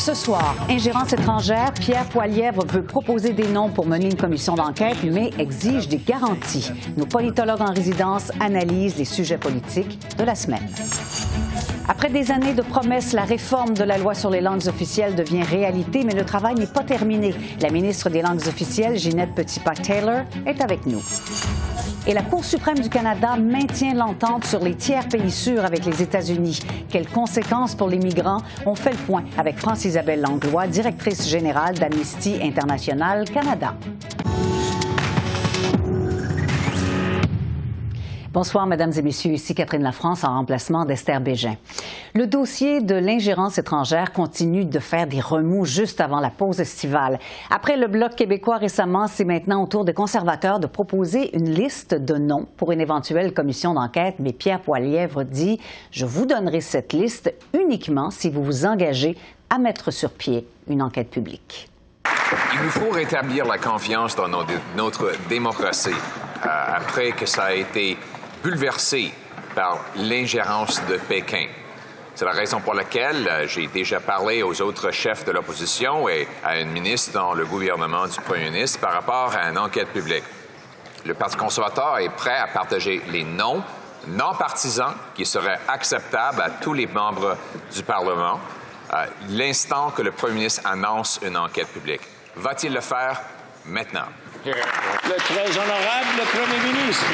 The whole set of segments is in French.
Ce soir, ingérence étrangère, Pierre Poilièvre veut proposer des noms pour mener une commission d'enquête, mais exige des garanties. Nos politologues en résidence analysent les sujets politiques de la semaine. Après des années de promesses, la réforme de la loi sur les langues officielles devient réalité, mais le travail n'est pas terminé. La ministre des langues officielles, Ginette Petitpas-Taylor, est avec nous. Et la Cour suprême du Canada maintient l'entente sur les tiers pays sûrs avec les États-Unis. Quelles conséquences pour les migrants? On fait le point avec France-Isabelle Langlois, directrice générale d'Amnesty International Canada. Bonsoir, Mesdames et Messieurs. Ici Catherine Lafrance en remplacement d'Esther Bégin. Le dossier de l'ingérence étrangère continue de faire des remous juste avant la pause estivale. Après le Bloc québécois récemment, c'est maintenant au tour des conservateurs de proposer une liste de noms pour une éventuelle commission d'enquête. Mais Pierre Poilièvre dit Je vous donnerai cette liste uniquement si vous vous engagez à mettre sur pied une enquête publique. Il nous faut rétablir la confiance dans notre démocratie euh, après que ça a été bouleversé par l'ingérence de Pékin. C'est la raison pour laquelle euh, j'ai déjà parlé aux autres chefs de l'opposition et à une ministre dans le gouvernement du Premier ministre par rapport à une enquête publique. Le Parti conservateur est prêt à partager les noms non partisans qui seraient acceptables à tous les membres du Parlement euh, l'instant que le Premier ministre annonce une enquête publique. Va-t-il le faire maintenant? Le très honorable le Premier ministre.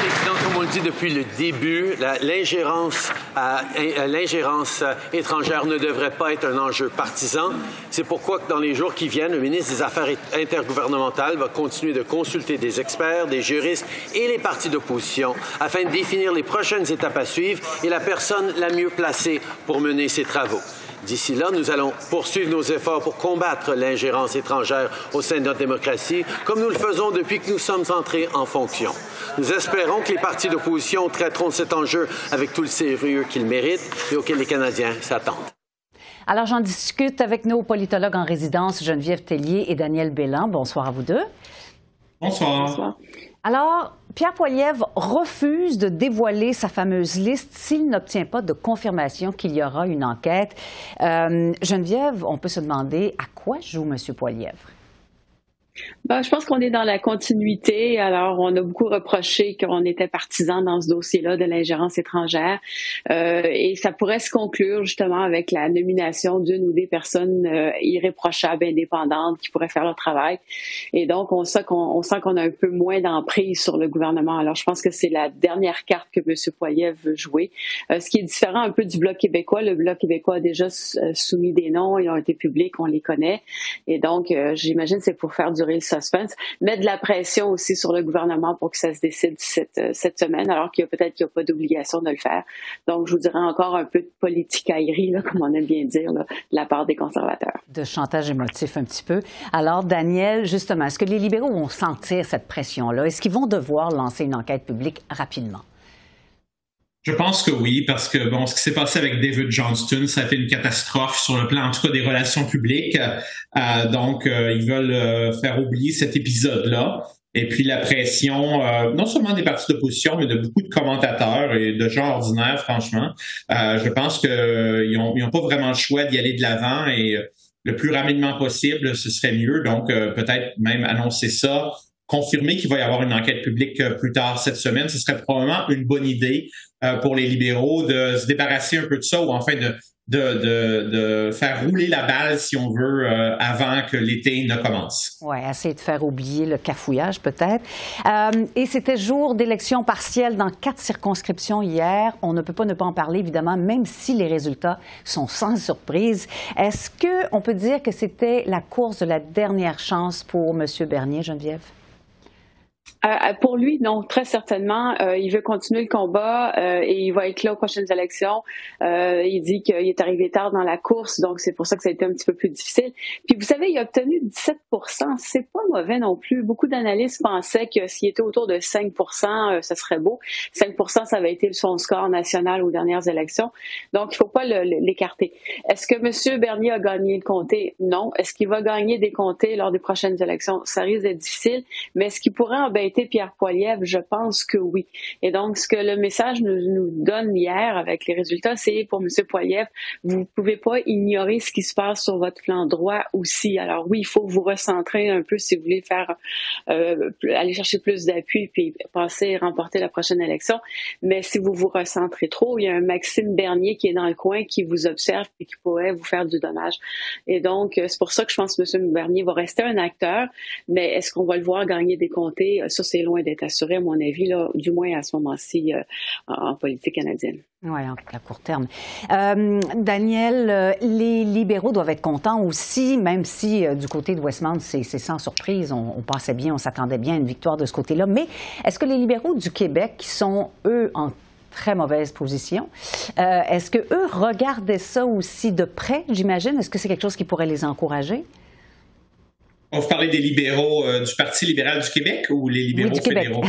Président, comme on le dit depuis le début, l'ingérence euh, euh, étrangère ne devrait pas être un enjeu partisan. C'est pourquoi, dans les jours qui viennent, le ministre des Affaires intergouvernementales va continuer de consulter des experts, des juristes et les partis d'opposition afin de définir les prochaines étapes à suivre et la personne la mieux placée pour mener ces travaux. D'ici là, nous allons poursuivre nos efforts pour combattre l'ingérence étrangère au sein de notre démocratie, comme nous le faisons depuis que nous sommes entrés en fonction. Nous espérons que les partis d'opposition traiteront cet enjeu avec tout le sérieux qu'il mérite et auquel les Canadiens s'attendent. Alors, j'en discute avec nos politologues en résidence, Geneviève Tellier et Daniel Bélan. Bonsoir à vous deux. Bonsoir. Bonsoir. Alors, Pierre Poilievre refuse de dévoiler sa fameuse liste s'il n'obtient pas de confirmation qu'il y aura une enquête. Euh, Geneviève, on peut se demander à quoi joue M. Poilievre? Ben, je pense qu'on est dans la continuité. Alors, on a beaucoup reproché qu'on était partisan dans ce dossier-là de l'ingérence étrangère. Euh, et ça pourrait se conclure justement avec la nomination d'une ou des personnes euh, irréprochables, indépendantes, qui pourraient faire le travail. Et donc, on sent qu'on a un peu moins d'emprise sur le gouvernement. Alors, je pense que c'est la dernière carte que M. Poiliev veut jouer. Euh, ce qui est différent un peu du Bloc québécois. Le Bloc québécois a déjà soumis des noms, ils ont été publics, on les connaît. Et donc, j'imagine c'est pour faire le suspense, mettre de la pression aussi sur le gouvernement pour que ça se décide cette, euh, cette semaine, alors qu'il y a peut-être qu'il n'y a pas d'obligation de le faire. Donc, je vous dirais encore un peu de politique aérie, là, comme on aime bien dire, de la part des conservateurs. De chantage émotif un petit peu. Alors, Daniel, justement, est-ce que les libéraux vont sentir cette pression-là? Est-ce qu'ils vont devoir lancer une enquête publique rapidement? Je pense que oui, parce que bon, ce qui s'est passé avec David Johnston, ça a été une catastrophe sur le plan, en tout cas, des relations publiques. Euh, donc, euh, ils veulent euh, faire oublier cet épisode-là. Et puis la pression, non seulement des partis d'opposition, mais de beaucoup de commentateurs et de gens ordinaires, franchement. je pense qu'ils n'ont pas vraiment le choix d'y aller de l'avant et le plus rapidement possible, ce serait mieux. Donc, peut-être même annoncer ça confirmer qu'il va y avoir une enquête publique plus tard cette semaine, ce serait probablement une bonne idée euh, pour les libéraux de se débarrasser un peu de ça ou enfin de, de, de, faire rouler la balle, si on veut, euh, avant que l'été ne commence. Oui, essayer de faire oublier le cafouillage peut-être. Euh, et c'était jour d'élection partielle dans quatre circonscriptions hier. On ne peut pas ne pas en parler, évidemment, même si les résultats sont sans surprise. Est-ce qu'on peut dire que c'était la course de la dernière chance pour M. Bernier, Geneviève? Euh, pour lui, non, très certainement. Euh, il veut continuer le combat euh, et il va être là aux prochaines élections. il dit qu'il est arrivé tard dans la course, donc c'est pour ça que ça a été un petit peu plus difficile. Puis vous savez, il a obtenu 17 C'est pas mauvais non plus. Beaucoup d'analystes pensaient que s'il était autour de 5% ça serait beau. 5 ça avait été son score national aux dernières élections. Donc, il faut pas l'écarter. Est-ce que M. Bernier a gagné le comté? Non. Est-ce qu'il va gagner des comtés lors des prochaines élections? Ça risque d'être difficile. Mais est-ce qu'il pourrait embêter Pierre Poilievre? Je pense que oui. Et donc, ce que le message nous, donne hier avec les résultats, c'est pour M. Poilievre, vous ne pouvez pas ignorer ce qui se passe sur votre flanc droit aussi. Alors oui, il faut vous recentrer un peu si vous voulez faire euh, aller chercher plus d'appui puis passer remporter la prochaine élection. Mais si vous vous recentrez trop, il y a un Maxime Bernier qui est dans le coin, qui vous observe et qui pourrait vous faire du dommage. Et donc, c'est pour ça que je pense que M. Bernier va rester un acteur, mais est-ce qu'on va le voir gagner des comtés? Ça, c'est loin d'être assuré, à mon avis, là, du moins à ce moment-ci euh, en politique canadienne. Oui, à court terme. Euh, Daniel, euh, les libéraux doivent être contents aussi, même si du côté de Westmount, c'est sans surprise. On, pensait bien, on s'attendait bien à une victoire de ce côté-là. Mais est-ce que les libéraux du Québec, qui sont, eux, en très mauvaise position. Est-ce que eux regardaient ça aussi de près, j'imagine? Est-ce que c'est quelque chose qui pourrait les encourager? On vous parler des libéraux euh, du Parti libéral du Québec ou les libéraux fédéraux?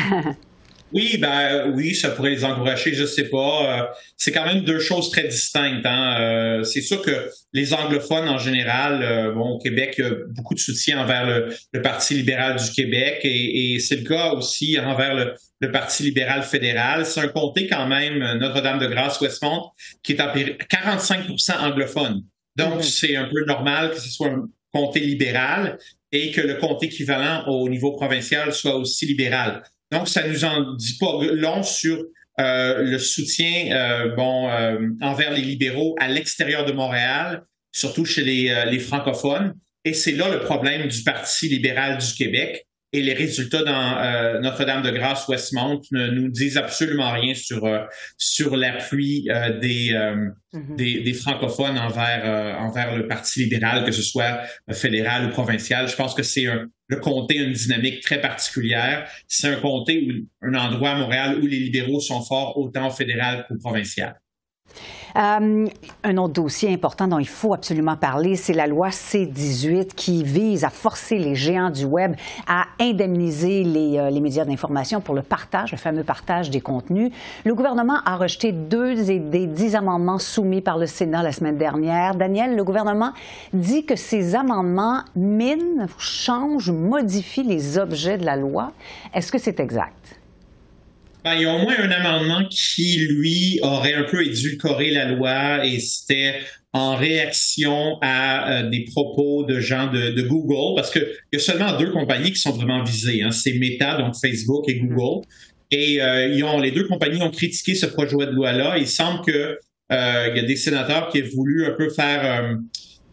oui, ben oui, ça pourrait les encourager, je sais pas. Euh, c'est quand même deux choses très distinctes. Hein. Euh, c'est sûr que les anglophones en général, bon, au Québec, il y a beaucoup de soutien envers le, Parti libéral du Québec et, c'est le cas aussi envers le, Parti libéral fédéral. C'est un comté quand même, Notre-Dame-de-Grâce-Westmont, qui est à 45% anglophone. Donc, mm-hmm. c'est un peu normal que ce soit un comté libéral et que le compte équivalent au niveau provincial soit aussi libéral. Donc, ça nous en dit pas long sur euh, le soutien euh, bon euh, envers les libéraux à l'extérieur de Montréal, surtout chez les, les francophones. Et c'est là le problème du Parti libéral du Québec et les résultats dans euh, Notre-Dame-de-Grâce Westmont ne nous disent absolument rien sur euh, sur l'appui euh, des, mm-hmm. des, des francophones envers envers le Parti libéral, que ce soit fédéral ou provincial. Je pense que c'est un le comté a une dynamique très particulière. C'est un comté ou un endroit à Montréal où les libéraux sont forts autant fédéral qu'au provincial. Euh, un autre dossier important dont il faut absolument parler, c'est la loi C-18 qui vise à forcer les géants du Web à indemniser les, euh, les médias d'information pour le partage, le fameux partage des contenus. Le gouvernement a rejeté deux des dix amendements soumis par le Sénat la semaine dernière. Daniel, le gouvernement dit que ces amendements minent, changent, modifient les objets de la loi. Est-ce que c'est exact? Ben, il y a au moins un amendement qui, lui, aurait un peu édulcoré la loi et c'était en réaction à euh, des propos de gens de, Google, parce qu'il y a seulement deux compagnies qui sont vraiment visées. Hein. C'est Meta, donc Facebook et Google. Et euh, ils ont, les deux compagnies ont critiqué ce projet de loi-là. Il semble que euh, il y a des sénateurs qui ont voulu un peu faire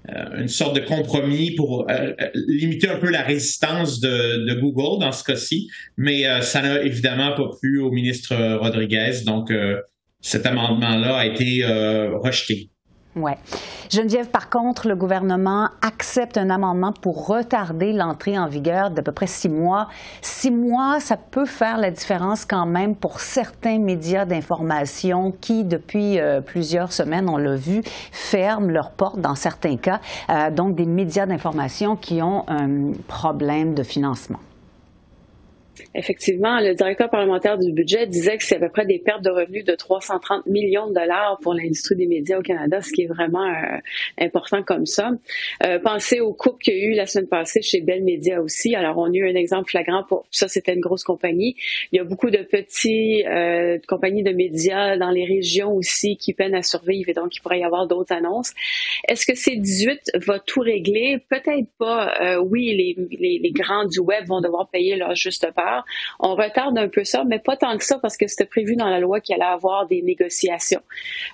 une sorte de compromis pour euh, euh, limiter un peu la résistance de, de Google dans ce cas-ci, mais ça n'a évidemment pas plu au ministre Rodriguez, donc cet amendement-là a été rejeté. Oui. Geneviève, par contre, le gouvernement accepte un amendement pour retarder l'entrée en vigueur d'à peu près six mois. Six mois, ça peut faire la différence quand même pour certains médias d'information qui, depuis euh, plusieurs semaines, on l'a vu, ferment leurs portes dans certains cas. Euh, donc, des médias d'information qui ont un problème de financement. Effectivement, le directeur parlementaire du budget disait que c'est à peu près des pertes de revenus de 330 millions de dollars pour l'industrie des médias au Canada, ce qui est vraiment euh, important comme ça. Euh, pensez aux coupes qu'il y a eu la semaine passée chez Bell Media aussi. Alors, on a eu un exemple flagrant pour ça, c'était une grosse compagnie. Il y a beaucoup de petits euh, compagnies de médias dans les régions aussi qui peinent à survivre et donc il pourrait y avoir d'autres annonces. Est-ce que ces 18 va tout régler? Peut-être pas. Oui, les, les grands du web vont devoir payer leur juste part on retarde un peu ça, mais pas tant que ça parce que c'était prévu dans la loi qu'il allait avoir des négociations.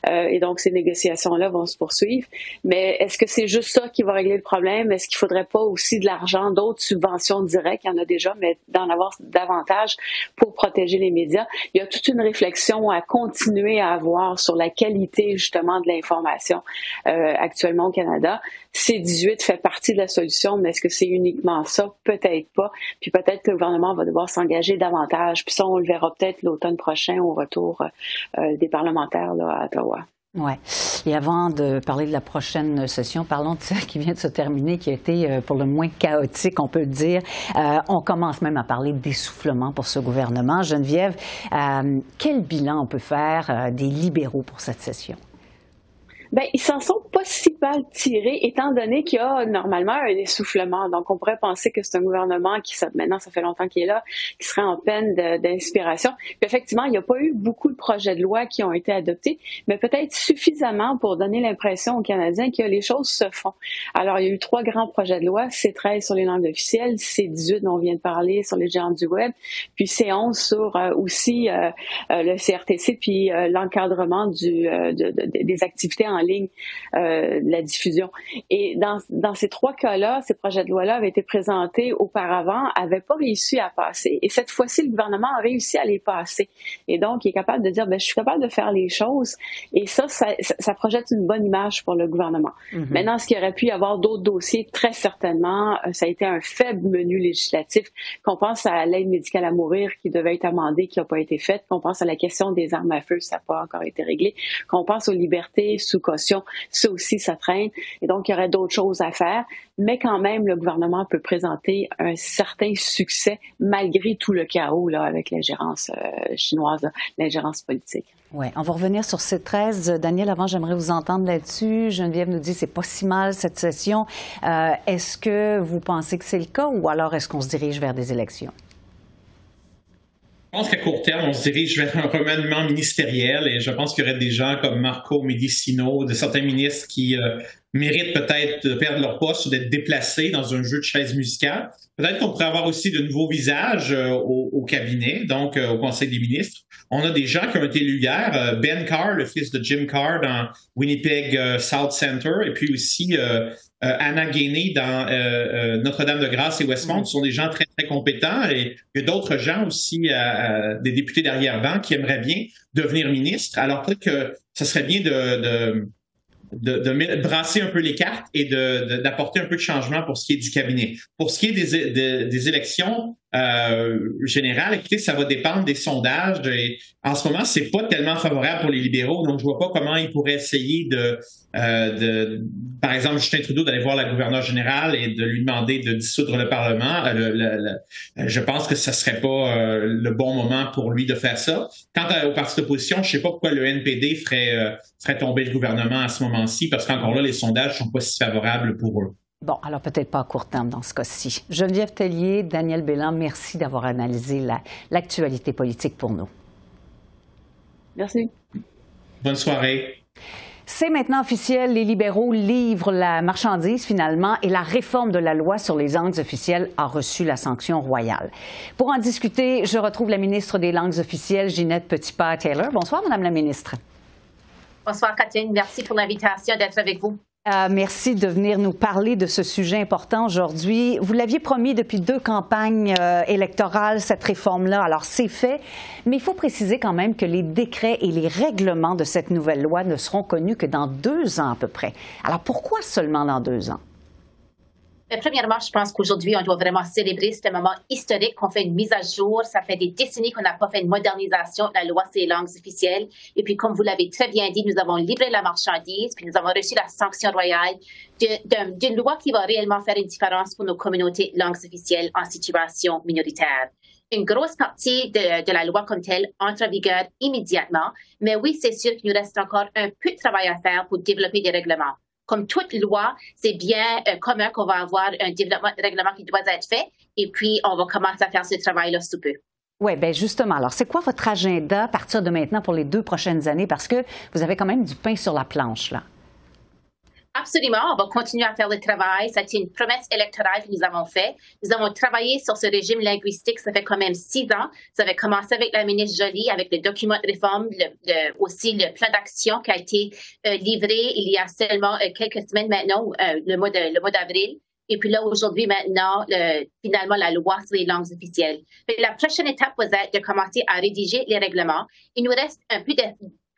Euh, et donc, ces négociations-là vont se poursuivre. Mais est-ce que c'est juste ça qui va régler le problème? Est-ce qu'il faudrait pas aussi de l'argent, d'autres subventions directes? Il y en a déjà, mais d'en avoir davantage pour protéger les médias. Il y a toute une réflexion à continuer à avoir sur la qualité, justement, de l'information euh, actuellement au Canada. C18 fait partie de la solution, mais est-ce que c'est uniquement ça? Peut-être pas. Puis peut-être que le gouvernement va devoir s'engager davantage. Puis ça, on le verra peut-être l'automne prochain au retour des parlementaires là, à Ottawa. Oui. Et avant de parler de la prochaine session, parlons de celle qui vient de se terminer, qui a été euh, pour le moins chaotique, on peut le dire. Euh, on commence même à parler d'essoufflement pour ce gouvernement. Geneviève, euh, quel bilan on peut faire des libéraux pour cette session? Ben, ils s'en sont pas si mal tirés, étant donné qu'il y a normalement un essoufflement. Donc, on pourrait penser que c'est un gouvernement qui, maintenant, ça fait longtemps qu'il est là, qui serait en peine d'inspiration. effectivement, il n'y a pas eu beaucoup de projets de loi qui ont été adoptés, mais peut-être suffisamment pour donner l'impression aux Canadiens que les choses se font. Alors, il y a eu trois grands projets de loi, C13 sur les langues officielles, C18 dont on vient de parler sur les géants du web, puis C11 sur euh, aussi euh, euh, le CRTC, puis l'encadrement du, des activités en en ligne euh, la diffusion. Et dans, dans ces trois cas-là, ces projets de loi-là avaient été présentés auparavant, n'avaient pas réussi à passer. Et cette fois-ci, le gouvernement a réussi à les passer. Et donc, il est capable de dire, ben, je suis capable de faire les choses. Et ça, ça, ça projette une bonne image pour le gouvernement. Mm-hmm. Maintenant, ce qu'il aurait pu y avoir d'autres dossiers, très certainement, euh, ça a été un faible menu législatif. Qu'on pense à l'aide médicale à mourir qui devait être amendée, qui n'a pas été faite. Qu'on pense à la question des armes à feu, ça n'a pas encore été réglé. Qu'on pense aux libertés sous ça aussi, ça traîne. Et donc, il y aurait d'autres choses à faire. Mais quand même, le gouvernement peut présenter un certain succès malgré tout le chaos là, avec l'ingérence euh, chinoise, l'ingérence politique. Oui, on va revenir sur ces 13. Daniel, avant, j'aimerais vous entendre là-dessus. Geneviève nous dit c'est pas si mal cette session. Euh, est-ce que vous pensez que c'est le cas ou alors est-ce qu'on se dirige vers des élections? Je pense qu'à court terme, on se dirige vers un remaniement ministériel et je pense qu'il y aurait des gens comme Marco Medicino, de certains ministres qui euh, méritent peut-être de perdre leur poste ou d'être déplacés dans un jeu de chaises musicales. Peut-être qu'on pourrait avoir aussi de nouveaux visages euh, au, cabinet, donc euh, au Conseil des ministres. On a des gens qui ont été élus hier. ben Carr, le fils de Jim Carr dans Winnipeg South Center, et puis aussi euh, Anna Gainey dans euh, euh, Notre-Dame-de-Grâce et Westmont sont des gens très, très compétents et il y a d'autres gens aussi, des députés d'arrière-ban qui aimeraient bien devenir ministres. Alors peut-être que ce serait bien de de, de, brasser un peu les cartes et d'apporter un peu de changement pour ce qui est du cabinet. Pour ce qui est des, des, élections euh, générales, écoutez, ça va dépendre des sondages. Et en ce moment, c'est pas tellement favorable pour les libéraux, donc je vois pas comment ils pourraient essayer de, euh, de par exemple, Justin Trudeau d'aller voir la gouverneure générale et de lui demander de dissoudre le Parlement. Euh, je pense que ce serait pas euh, le bon moment pour lui de faire ça. Quant au parti d'opposition, je sais pas pourquoi le NPD ferait, euh, ferait tomber le gouvernement à ce moment parce qu'encore là, les sondages sont pas si favorables pour eux. Bon, alors peut-être pas à court terme dans ce cas-ci. Geneviève Tellier, Daniel Bélan, merci d'avoir analysé l'actualité politique pour nous. Merci. Bonne soirée. C'est maintenant officiel, les libéraux livrent la marchandise finalement et la réforme de la loi sur les langues officielles a reçu la sanction royale. Pour en discuter, je retrouve la ministre des langues officielles, Ginette Petitpas-Taylor. Bonsoir, Madame la ministre. Bonsoir, Catherine. Merci pour l'invitation d'être avec vous. Euh, merci de venir nous parler de ce sujet important aujourd'hui. Vous l'aviez promis depuis deux campagnes euh, électorales, cette réforme-là. Alors, c'est fait, mais il faut préciser quand même que les décrets et les règlements de cette nouvelle loi ne seront connus que dans deux ans à peu près. Alors, pourquoi seulement dans deux ans? Premièrement, je pense qu'aujourd'hui, on doit vraiment célébrer ce moment historique qu'on fait une mise à jour. Ça fait des décennies qu'on n'a pas fait une modernisation de la loi sur les langues officielles. Et puis, comme vous l'avez très bien dit, nous avons livré la marchandise, puis nous avons reçu la sanction royale d'une loi qui va réellement faire une différence pour nos communautés langues officielles en situation minoritaire. Une grosse partie de, de la loi comme telle entre en vigueur immédiatement, mais oui, c'est sûr qu'il nous reste encore un peu de travail à faire pour développer des règlements comme toute loi, c'est bien euh, commun qu'on va avoir un développement règlement qui doit être fait et puis on va commencer à faire ce travail-là sous peu. Oui, bien justement. Alors, c'est quoi votre agenda à partir de maintenant pour les deux prochaines années? Parce que vous avez quand même du pain sur la planche, là. Absolument, on va continuer à faire le travail. C'était une promesse électorale que nous avons faite. Nous avons travaillé sur ce régime linguistique, ça fait quand même six ans. Ça avait commencé avec la ministre Jolie, avec le document de réforme, aussi le plan d'action qui a été euh, livré il y a seulement euh, quelques semaines maintenant, euh, le mois d'avril. Et puis là, aujourd'hui, maintenant, finalement, la loi sur les langues officielles. la prochaine étape va être de commencer à rédiger les règlements. Il nous reste un peu de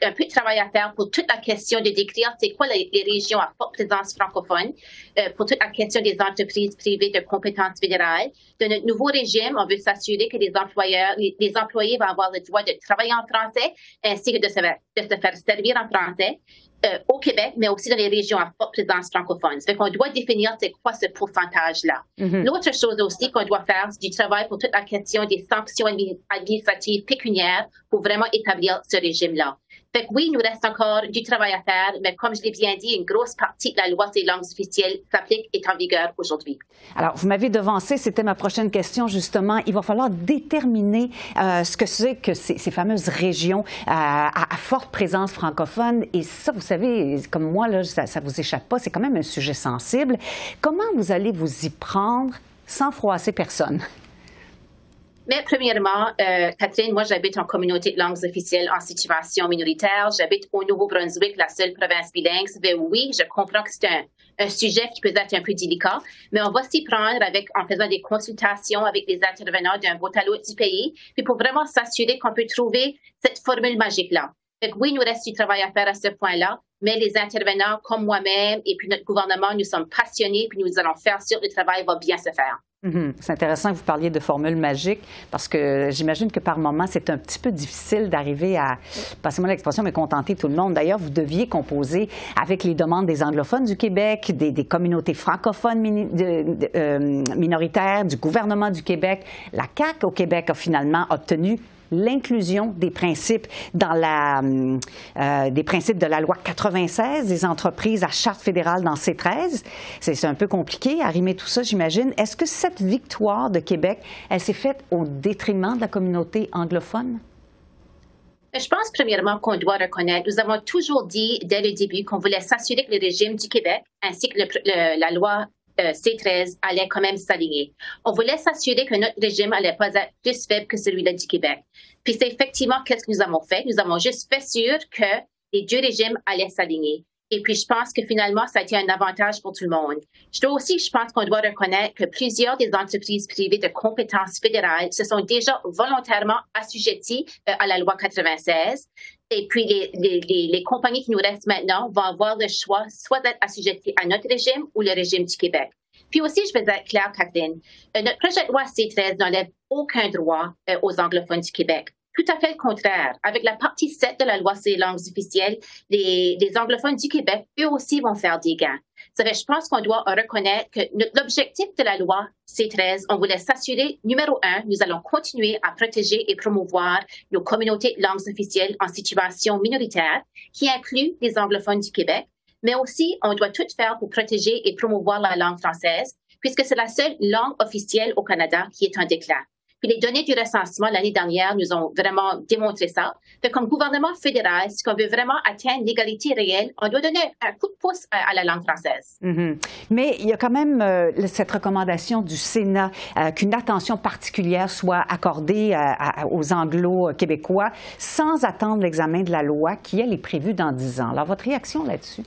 un peu de travail à faire pour toute la question de décrire c'est quoi les, régions à forte présence francophone, euh, pour toute la question des entreprises privées de compétences fédérales. De notre nouveau régime, on veut s'assurer que les employeurs, les, employés vont avoir le droit de travailler en français ainsi que de se, de se faire servir en français. Euh, au Québec, mais aussi dans les régions à forte présence francophone. Ça qu'on doit définir c'est quoi ce pourcentage-là. Mm-hmm. L'autre chose aussi qu'on doit faire, c'est du travail pour toute la question des sanctions administratives pécuniaires pour vraiment établir ce régime-là. Fait que oui, il nous reste encore du travail à faire, mais comme je l'ai bien dit, une grosse partie de la loi des langues officielles s'applique et est en vigueur aujourd'hui. Alors, vous m'avez devancé, c'était ma prochaine question, justement. Il va falloir déterminer euh, ce que c'est que ces, fameuses régions euh, à, forte présence francophone. Et ça, vous savez, comme moi, là, ça ne vous échappe pas, c'est quand même un sujet sensible. Comment vous allez vous y prendre sans froisser personne? Mais premièrement, euh, Catherine, moi j'habite en communauté de langues officielles en situation minoritaire. J'habite au Nouveau-Brunswick, la seule province bilingue. Mais oui, je comprends que c'est un, sujet qui peut être un peu délicat, mais on va s'y prendre avec, en faisant des consultations avec les intervenants d'un bout à l'autre du pays, puis pour vraiment s'assurer qu'on peut trouver cette formule magique-là. Donc oui, il nous reste du travail à faire à ce point-là, mais les intervenants comme moi-même et puis notre gouvernement, nous sommes passionnés, puis nous allons faire sûr que le travail va bien se faire. Mhm. C'est intéressant que vous parliez de formule magique parce que j'imagine que par moment, c'est un petit peu difficile d'arriver à, passez-moi l'expression, mais contenter tout le monde. D'ailleurs, vous deviez composer avec les demandes des anglophones du Québec, des, communautés francophones euh, minoritaires, du gouvernement du Québec. La CAQ au Québec a finalement obtenu l'inclusion des principes dans la, euh, des principes de la loi 96 des entreprises à charte fédérale dans C13. C'est un peu compliqué, arrimer tout ça, j'imagine. Est-ce que cette victoire de Québec, elle s'est faite au détriment de la communauté anglophone? Je pense premièrement qu'on doit reconnaître, nous avons toujours dit dès le début qu'on voulait s'assurer que le régime du Québec ainsi que la loi euh, C13 allait quand même s'aligner. On voulait s'assurer que notre régime allait pas être plus faible que celui-là du Québec. Puis c'est effectivement qu'est-ce que nous avons fait? Nous avons juste fait sûr que les deux régimes allaient s'aligner. Et puis, je pense que finalement, ça a été un avantage pour tout le monde. Je dois aussi, je pense qu'on doit reconnaître que plusieurs des entreprises privées de compétences fédérales se sont déjà volontairement assujetties euh, à la loi 96. Et puis, les, compagnies qui nous restent maintenant vont avoir le choix soit d'être assujetties à notre régime ou le régime du Québec. Puis aussi, je vais être claire, Catherine, euh, notre projet de loi C13 n'enlève aucun droit euh, aux anglophones du Québec. Tout à fait le contraire. Avec la partie 7 de la loi sur les langues officielles, les, anglophones du Québec, eux aussi, vont faire des gains. je pense qu'on doit reconnaître que l'objectif de la loi C13, on voulait s'assurer, numéro un, nous allons continuer à protéger et promouvoir nos communautés de langues officielles en situation minoritaire, qui inclut les anglophones du Québec, mais aussi on doit tout faire pour protéger et promouvoir la langue française, puisque c'est la seule langue officielle au Canada qui est en déclin. Puis les données du recensement l'année dernière nous ont vraiment démontré ça. Donc, comme gouvernement fédéral, si on veut vraiment atteindre l'égalité réelle, on doit donner un coup de pouce à, la langue française. Mm-hmm. Mais il y a quand même euh, cette recommandation du Sénat euh, qu'une attention particulière soit accordée euh, aux anglo-québécois sans attendre l'examen de la loi qui, elle, est prévue dans dix ans. Alors, votre réaction là-dessus?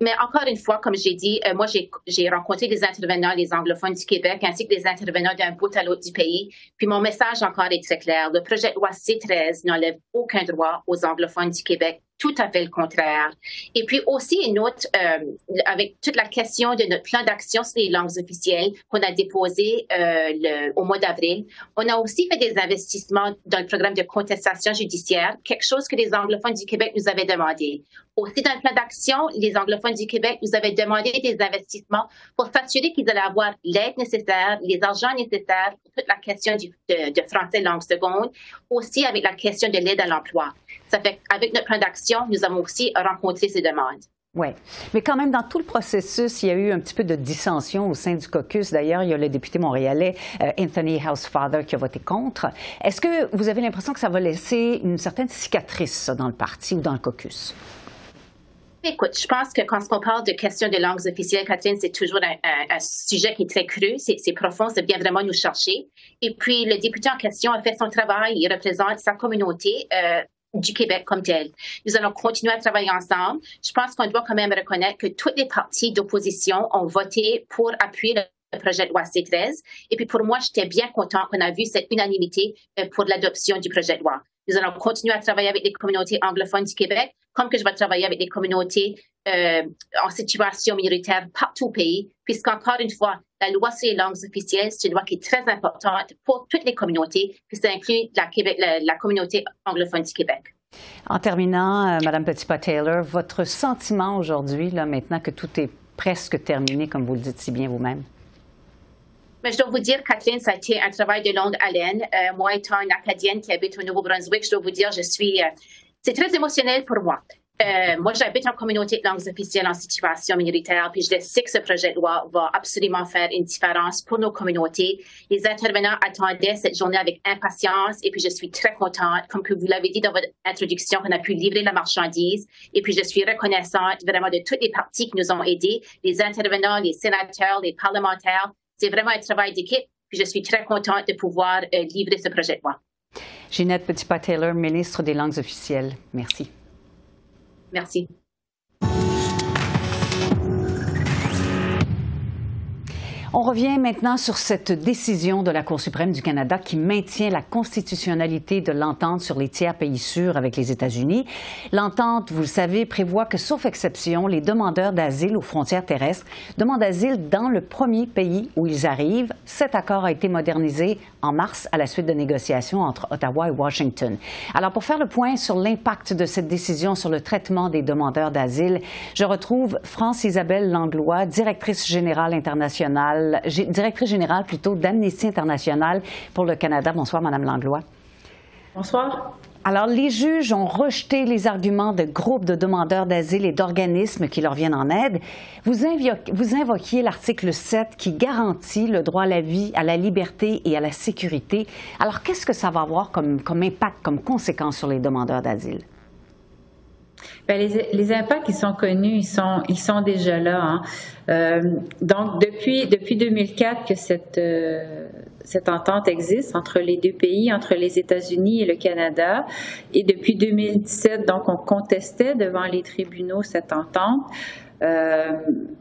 Mais encore une fois, comme j'ai dit, euh, moi, j'ai rencontré des intervenants, les anglophones du Québec, ainsi que des intervenants d'un bout à l'autre du pays. Puis mon message encore est très clair. Le projet de loi C13 n'enlève aucun droit aux anglophones du Québec tout à fait le contraire. Et puis aussi une autre, euh, avec toute la question de notre plan d'action sur les langues officielles qu'on a déposé euh, au mois d'avril, on a aussi fait des investissements dans le programme de contestation judiciaire, quelque chose que les anglophones du Québec nous avaient demandé. Aussi dans le plan d'action, les anglophones du Québec nous avaient demandé des investissements pour s'assurer qu'ils allaient avoir l'aide nécessaire, les argents nécessaires pour toute la question de français langue seconde, aussi avec la question de l'aide à l'emploi. Ça fait avec notre plan d'action, nous avons aussi rencontré ces demandes. Oui, mais quand même, dans tout le processus, il y a eu un petit peu de dissension au sein du caucus. D'ailleurs, il y a le député montréalais euh, Anthony Housefather qui a voté contre. Est-ce que vous avez l'impression que ça va laisser une certaine cicatrice dans le parti ou dans le caucus? Écoute, je pense que quand on parle de questions de langues officielles, Catherine, c'est toujours un, sujet qui est très cru, c'est profond, c'est bien vraiment nous chercher. Et puis, le député en question a fait son travail, il représente sa communauté. Euh, du Québec comme tel. Nous allons continuer à travailler ensemble. Je pense qu'on doit quand même reconnaître que toutes les partis d'opposition ont voté pour appuyer le projet de loi C13. Et puis pour moi, j'étais bien content qu'on a vu cette unanimité euh, pour l'adoption du projet de loi. Nous allons continuer à travailler avec les communautés anglophones du Québec, comme que je vais travailler avec les communautés euh, en situation minoritaire partout au pays, puisqu'encore une fois, la loi sur les langues officielles, c'est une loi qui est très importante pour toutes les communautés, puis ça inclut la, communauté anglophone du Québec. En terminant, euh, Madame Petitpas-Taylor, votre sentiment aujourd'hui, là, maintenant que tout est presque terminé, comme vous le dites si bien vous-même? Mais je dois vous dire, Catherine, ça a été un travail de longue haleine. Euh, moi, étant une acadienne qui habite au Nouveau-Brunswick, je dois vous dire, je suis. Euh, c'est très émotionnel pour moi. Euh, moi, j'habite en communauté de langues officielles en situation minoritaire, puis je sais que ce projet de loi va absolument faire une différence pour nos communautés. Les intervenants attendaient cette journée avec impatience, et puis je suis très contente, comme que vous l'avez dit dans votre introduction, qu'on a pu livrer la marchandise, et puis je suis reconnaissante vraiment de toutes les parties qui nous ont aidés, les intervenants, les sénateurs, les parlementaires. C'est vraiment un travail d'équipe, puis je suis très contente de pouvoir euh, livrer ce projet de loi. Ginette Petitpas-Taylor, ministre des Langues officielles. Merci. Merci. On revient maintenant sur cette décision de la Cour suprême du Canada qui maintient la constitutionnalité de l'entente sur les tiers pays sûrs avec les États-Unis. L'entente, vous le savez, prévoit que, sauf exception, les demandeurs d'asile aux frontières terrestres demandent asile dans le premier pays où ils arrivent. Cet accord a été modernisé en mars à la suite de négociations entre Ottawa et Washington. Alors, pour faire le point sur l'impact de cette décision sur le traitement des demandeurs d'asile, je retrouve France-Isabelle Langlois, directrice générale internationale directrice générale plutôt d'Amnesty International pour le Canada. Bonsoir, Madame Langlois. Bonsoir. Alors, les juges ont rejeté les arguments de groupes de demandeurs d'asile et d'organismes qui leur viennent en aide. Vous, vous invoquiez l'article 7 qui garantit le droit à la vie, à la liberté et à la sécurité. Alors, qu'est-ce que ça va avoir comme, comme impact, comme conséquence sur les demandeurs d'asile? Bien, les, les, impacts, ils sont connus, ils sont, ils sont déjà là. Hein. Euh, donc, depuis, depuis 2004 que cette, euh, cette entente existe entre les deux pays, entre les États-Unis et le Canada, et depuis 2017, donc, on contestait devant les tribunaux cette entente. Euh,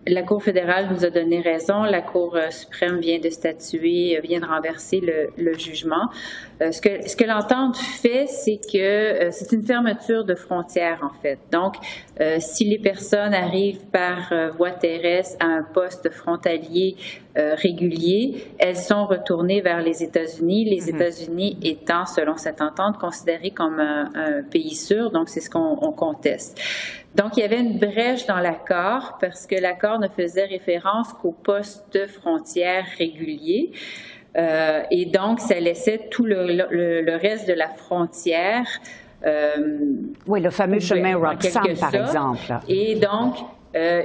la Cour fédérale nous a donné raison. La Cour suprême vient de statuer, vient de renverser le jugement. Euh, ce que, ce que l'entente fait, c'est que c'est une fermeture de frontières, en fait. Donc, si les personnes arrivent par voie terrestre à un poste frontalier régulier, elles sont retournées vers les États-Unis, les mm-hmm. États-Unis étant, selon cette entente, considérés comme un, un pays sûr. Donc, c'est ce qu'on conteste. Donc, il y avait une brèche dans l'accord parce que l'accord ne faisait référence qu'aux postes frontières réguliers. Euh, et donc, ça laissait tout le, reste de la frontière. Euh, oui, le fameux chemin Roxham, par exemple. Et donc, euh,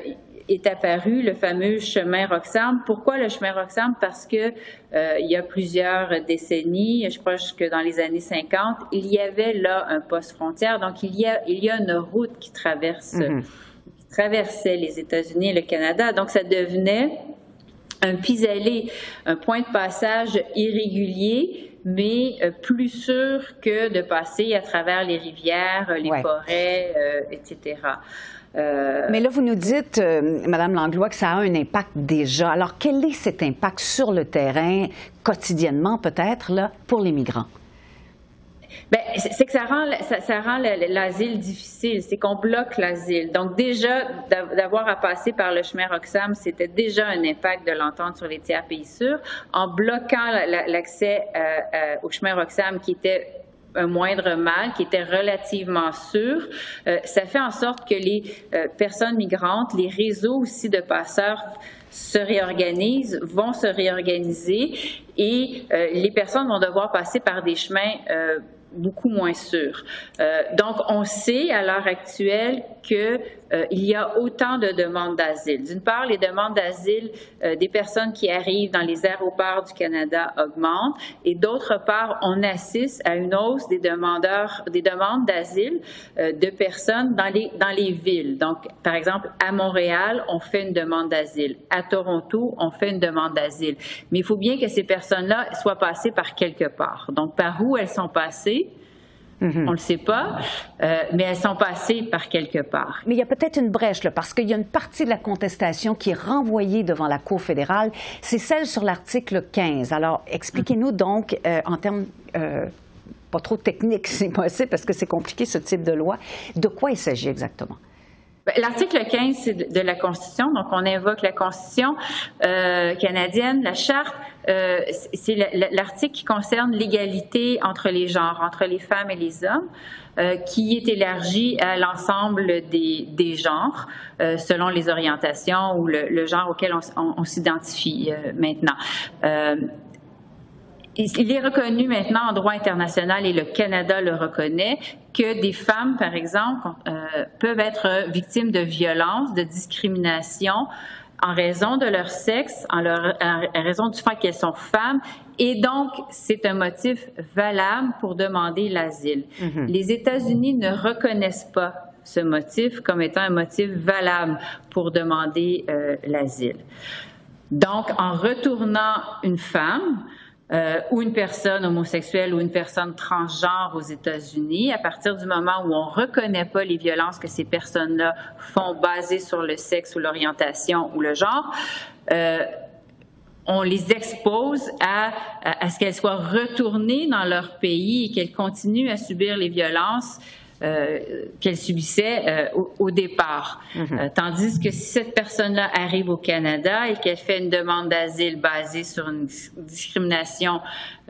est apparu le fameux chemin Roxham. Pourquoi le chemin Roxham? Parce que euh, il y a plusieurs décennies, je crois que dans les années 50, il y avait là un poste frontière. Donc, il y a, il y a une route qui traverse, mhm. qui traversait les États-Unis et le Canada. Donc, ça devenait un pis-aller, un point de passage irrégulier, mais euh, plus sûr que de passer à travers les rivières, les forêts, euh, etc. Euh, Mais là, vous nous dites, euh, Madame Langlois, que ça a un impact déjà. Alors, quel est cet impact sur le terrain, quotidiennement peut-être, là, pour les migrants? Bien, c'est que ça rend, l'asile difficile, c'est qu'on bloque l'asile. Donc déjà, d'avoir à passer par le chemin Roxham, c'était déjà un impact de l'entente sur les tiers pays sûrs. En bloquant l'accès euh, au chemin Roxham, qui était un moindre mal, qui était relativement sûr. Euh, ça fait en sorte que les euh, personnes migrantes, les réseaux aussi de passeurs se réorganisent, vont se réorganiser et euh, les personnes vont devoir passer par des chemins beaucoup moins sûrs. donc, on sait à l'heure actuelle qu'il euh, y a autant de demandes d'asile. D'une part, les demandes d'asile euh, des personnes qui arrivent dans les aéroports du Canada augmentent, et d'autre part, on assiste à une hausse des demandeurs, des demandes d'asile euh, de personnes dans les dans les villes. Donc, par exemple, à Montréal, on fait une demande d'asile. À Toronto, on fait une demande d'asile. Mais il faut bien que ces personnes-là soient passées par quelque part. Donc, par où elles sont passées? Mhm. On ne le sait pas, euh, mais elles sont passées par quelque part. Mais il y a peut-être une brèche, là, parce qu'il y a une partie de la contestation qui est renvoyée devant la Cour fédérale. C'est celle sur l'article 15. Alors, expliquez-nous donc, euh, en termes euh, pas trop technique, c'est possible, parce que c'est compliqué ce type de loi. De quoi il s'agit exactement? Ben, l'article 15 c'est de la Constitution, donc on invoque la Constitution euh, canadienne, la charte. Euh, c'est l'article qui concerne l'égalité entre les genres, entre les femmes et les hommes. Euh, qui est élargi à l'ensemble des, des, genres euh, selon les orientations ou le, le genre auquel on, on, s'identifie euh, maintenant. Il est reconnu maintenant en droit international et le Canada le reconnaît que des femmes, par exemple, euh, peuvent être victimes de violences, de discrimination en raison de leur sexe, en, leur, en raison du fait qu'elles sont femmes, et donc c'est un motif valable pour demander l'asile. Mm-hmm. Les États-Unis ne reconnaissent pas ce motif comme étant un motif valable pour demander euh, l'asile. Donc, en retournant une femme, euh, ou une personne homosexuelle ou une personne transgenre aux États-Unis, à partir du moment où on reconnaît pas les violences que ces personnes-là font basées sur le sexe ou l'orientation ou le genre, euh, on les expose à, à, à ce qu'elles soient retournées dans leur pays et qu'elles continuent à subir les violences qu'elle subissait euh, au, départ. Mhm. Euh, tandis que si cette personne-là arrive au Canada et qu'elle fait une demande d'asile basée sur une discrimination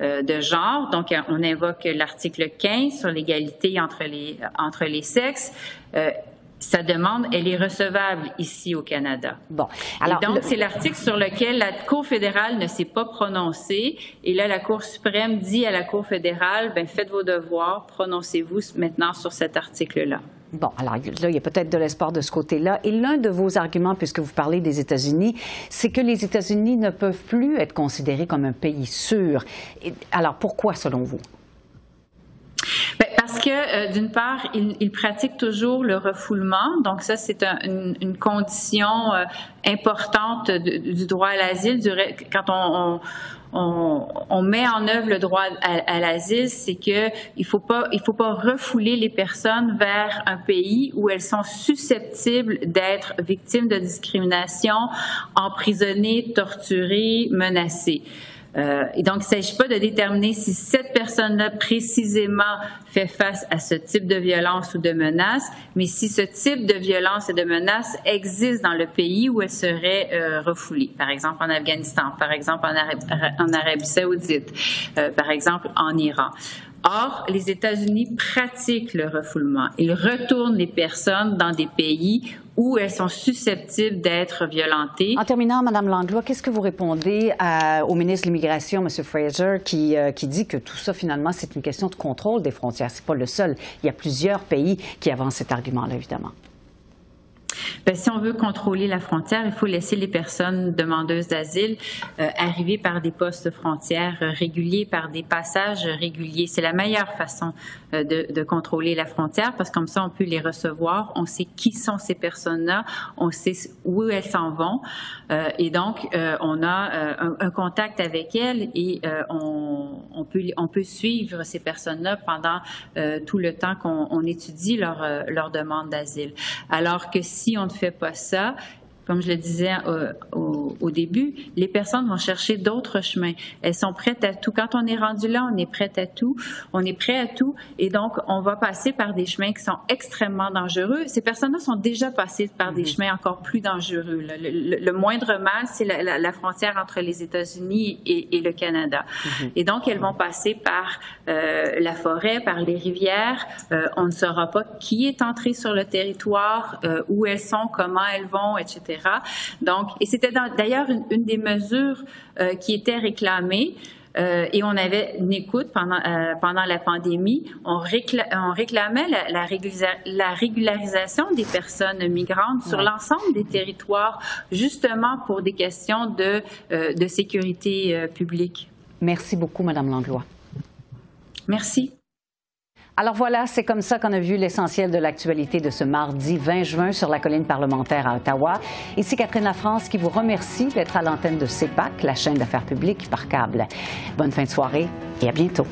de genre, donc on invoque l'article 15 sur l'égalité entre les, entre les sexes, sa demande, elle est recevable ici au Canada. Bon. Alors, donc, c'est l'article sur lequel la Cour fédérale ne s'est pas prononcée. Et là, la Cour suprême dit à la Cour fédérale, ben, faites vos devoirs, prononcez-vous maintenant sur cet article-là. Bon, alors là, il y a peut-être de l'espoir de ce côté-là. Et l'un de vos arguments, puisque vous parlez des États-Unis, c'est que les États-Unis ne peuvent plus être considérés comme un pays sûr. alors, pourquoi, selon vous? Ben, parce que, euh, d'une part, ils il pratiquent toujours le refoulement. Donc, ça, c'est une, une, condition euh, importante du droit à l'asile. Quand on, on, on, met en œuvre le droit à, à l'asile, c'est que il faut faut pas refouler les personnes vers un pays où elles sont susceptibles d'être victimes de discrimination, emprisonnées, torturées, menacées. Euh, et donc, il ne s'agit pas de déterminer si cette personne-là précisément fait face à ce type de violence ou de menace, mais si ce type de violence et de menace existe dans le pays où elle serait euh, refoulée, par exemple en Afghanistan, par exemple en, en Arabie saoudite, euh, par exemple en Iran. Or, les États-Unis pratiquent le refoulement. Ils retournent les personnes dans des pays où elles sont susceptibles d'être violentées. En terminant, Madame Langlois, qu'est-ce que vous répondez au ministre de l'Immigration, M. Fraser, qui, euh, qui dit que tout ça, finalement, c'est une question de contrôle des frontières. C'est pas le seul. Il y a plusieurs pays qui avancent cet argument-là, évidemment. Bien, si on veut contrôler la frontière, il faut laisser les personnes demandeuses d'asile euh, arriver par des postes frontières réguliers, par des passages réguliers. C'est la meilleure façon euh, de, contrôler la frontière parce que comme ça, on peut les recevoir, on sait qui sont ces personnes-là, on sait où elles s'en vont euh, et donc on a un, contact avec elles et on, on, peut on peut suivre ces personnes-là pendant tout le temps qu'on étudie leur leur demande d'asile. Alors que si on ne fait pas ça, comme je le disais euh, au, au, début, les personnes vont chercher d'autres chemins. Elles sont prêtes à tout. Quand on est rendu là, on est prête à tout. On est prêt à tout. Et donc, on va passer par des chemins qui sont extrêmement dangereux. Ces personnes-là sont déjà passées par des mhm. chemins encore plus dangereux. Le, le, moindre mal, c'est la, la, la, frontière entre les États-Unis et, et, le Canada. Mhm. Et donc, elles vont passer par euh, la forêt, par les rivières. Euh, on ne saura pas qui est entré sur le territoire, euh, où elles sont, comment elles vont, etc. Donc, et c'était d'ailleurs une, des mesures euh, qui était réclamée. Euh, et on avait une écoute pendant, euh, pendant la pandémie. On, on réclamait la, la, la, régularisation des personnes migrantes sur l'ensemble des territoires, justement pour des questions de, de sécurité publique. Merci beaucoup, Madame Langlois. Merci. Alors voilà, c'est comme ça qu'on a vu l'essentiel de l'actualité de ce mardi 20 juin sur la colline parlementaire à Ottawa. Ici Catherine Lafrance qui vous remercie d'être à l'antenne de CEPAC, la chaîne d'affaires publiques par câble. Bonne fin de soirée et à bientôt.